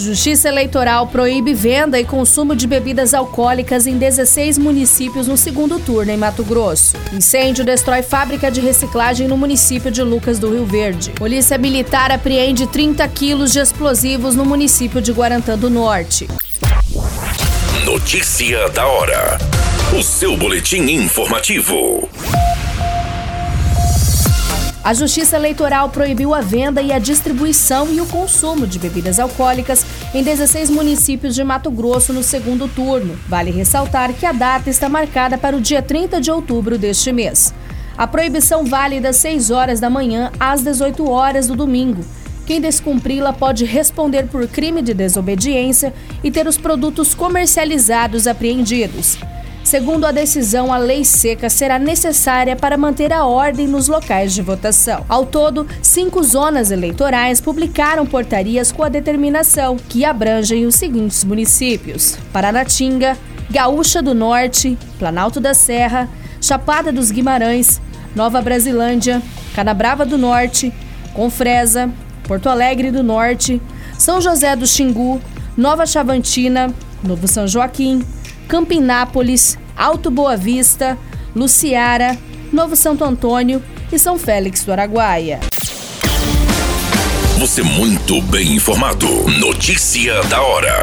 Justiça Eleitoral proíbe venda e consumo de bebidas alcoólicas em 16 municípios no segundo turno em Mato Grosso. Incêndio destrói fábrica de reciclagem no município de Lucas do Rio Verde. Polícia Militar apreende 30 quilos de explosivos no município de Guarantã do Norte. Notícia da hora. O seu boletim informativo. A Justiça Eleitoral proibiu a venda e a distribuição e o consumo de bebidas alcoólicas em 16 municípios de Mato Grosso no segundo turno. Vale ressaltar que a data está marcada para o dia 30 de outubro deste mês. A proibição vale das 6 horas da manhã às 18 horas do domingo. Quem descumpri-la pode responder por crime de desobediência e ter os produtos comercializados apreendidos. Segundo a decisão, a lei seca será necessária para manter a ordem nos locais de votação. Ao todo, cinco zonas eleitorais publicaram portarias com a determinação, que abrangem os seguintes municípios: Paranatinga, Gaúcha do Norte, Planalto da Serra, Chapada dos Guimarães, Nova Brasilândia, Canabrava do Norte, Confresa, Porto Alegre do Norte, São José do Xingu, Nova Chavantina, Novo São Joaquim, Campinápolis, Alto Boa Vista, Luciara, Novo Santo Antônio e São Félix do Araguaia. Você muito bem informado. Notícia da hora.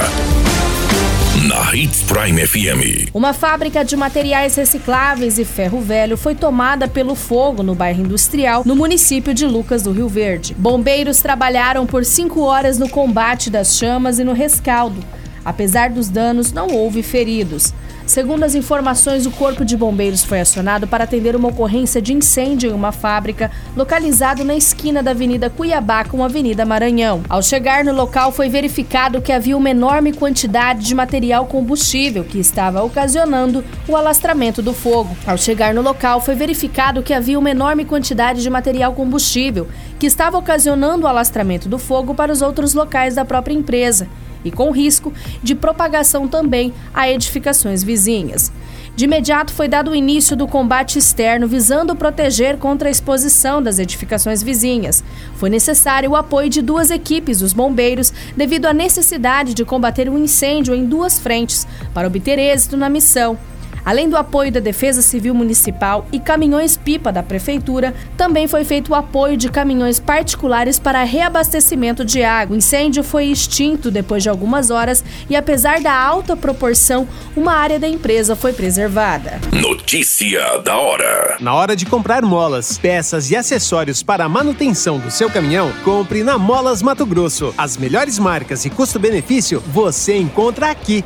Na Hits Prime FM. Uma fábrica de materiais recicláveis e ferro velho foi tomada pelo fogo no bairro industrial, no município de Lucas do Rio Verde. Bombeiros trabalharam por cinco horas no combate das chamas e no rescaldo. Apesar dos danos, não houve feridos. Segundo as informações, o Corpo de Bombeiros foi acionado para atender uma ocorrência de incêndio em uma fábrica localizado na esquina da Avenida Cuiabá com a Avenida Maranhão. Ao chegar no local, foi verificado que havia uma enorme quantidade de material combustível que estava ocasionando o alastramento do fogo. Ao chegar no local, foi verificado que havia uma enorme quantidade de material combustível que estava ocasionando o alastramento do fogo para os outros locais da própria empresa e com risco de propagação também a edificações vizinhas. De imediato foi dado o início do combate externo visando proteger contra a exposição das edificações vizinhas. Foi necessário o apoio de duas equipes dos bombeiros devido à necessidade de combater o um incêndio em duas frentes para obter êxito na missão. Além do apoio da Defesa Civil Municipal e caminhões-pipa da Prefeitura, também foi feito o apoio de caminhões particulares para reabastecimento de água. O incêndio foi extinto depois de algumas horas e, apesar da alta proporção, uma área da empresa foi preservada. Notícia da hora: Na hora de comprar molas, peças e acessórios para a manutenção do seu caminhão, compre na Molas Mato Grosso. As melhores marcas e custo-benefício você encontra aqui.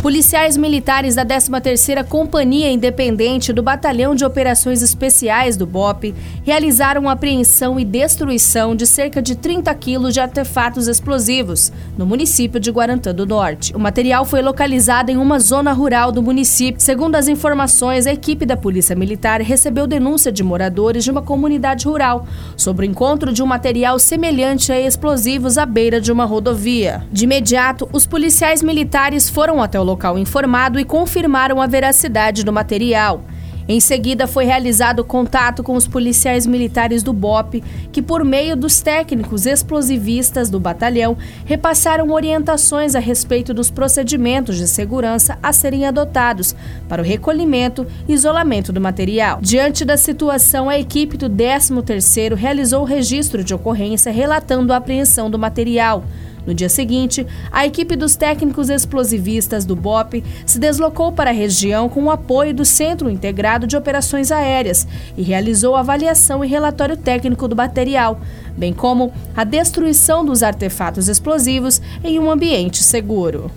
Policiais militares da 13ª Companhia Independente do Batalhão de Operações Especiais do BOP realizaram apreensão e destruição de cerca de 30 quilos de artefatos explosivos no município de Guarantã do Norte. O material foi localizado em uma zona rural do município. Segundo as informações, a equipe da Polícia Militar recebeu denúncia de moradores de uma comunidade rural sobre o encontro de um material semelhante a explosivos à beira de uma rodovia. De imediato, os policiais militares foram até o local informado e confirmaram a veracidade do material. Em seguida, foi realizado contato com os policiais militares do BOP, que, por meio dos técnicos explosivistas do batalhão, repassaram orientações a respeito dos procedimentos de segurança a serem adotados para o recolhimento e isolamento do material. Diante da situação, a equipe do 13º realizou o registro de ocorrência relatando a apreensão do material. No dia seguinte, a equipe dos técnicos explosivistas do BOP se deslocou para a região com o apoio do Centro Integrado de Operações Aéreas e realizou avaliação e relatório técnico do material, bem como a destruição dos artefatos explosivos em um ambiente seguro.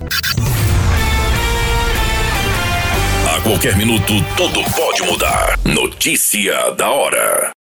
A qualquer minuto, tudo pode mudar. Notícia da hora.